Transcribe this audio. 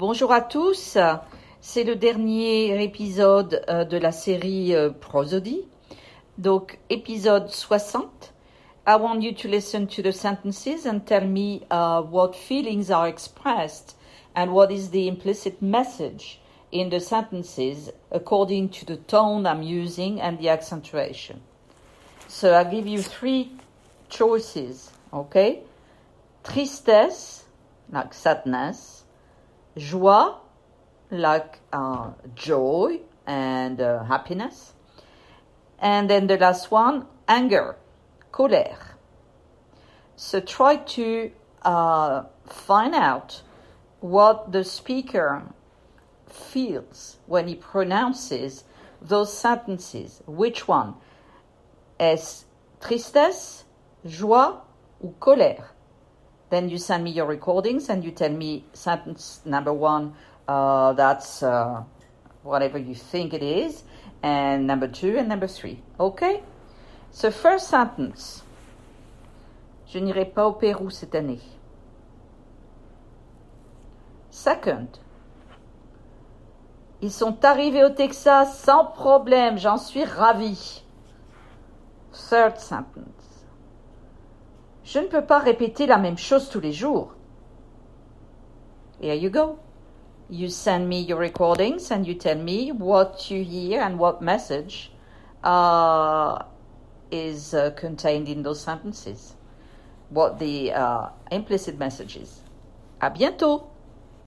Bonjour à tous. C'est le dernier épisode euh, de la série euh, Prosody. Donc, épisode 60. I want you to listen to the sentences and tell me uh, what feelings are expressed and what is the implicit message in the sentences according to the tone I'm using and the accentuation. So I give you three choices, okay? Tristesse, like sadness, joie, like uh, joy and uh, happiness, and then the last one, anger, colère. So try to uh, find out what the speaker feels when he pronounces those sentences. Which one? Est tristesse, joie ou colère? Then you send me your recordings and you tell me sentence number one, uh, that's uh, whatever you think it is, and number two and number three. Okay? So, first sentence Je n'irai pas au Pérou cette année. Second, ils sont arrivés au Texas sans problème, j'en suis ravi. Third sentence. Je ne peux pas répéter la même chose tous les jours. Here you go. You send me your recordings and you tell me what you hear and what message uh, is uh, contained in those sentences. What the uh, implicit message is. À bientôt!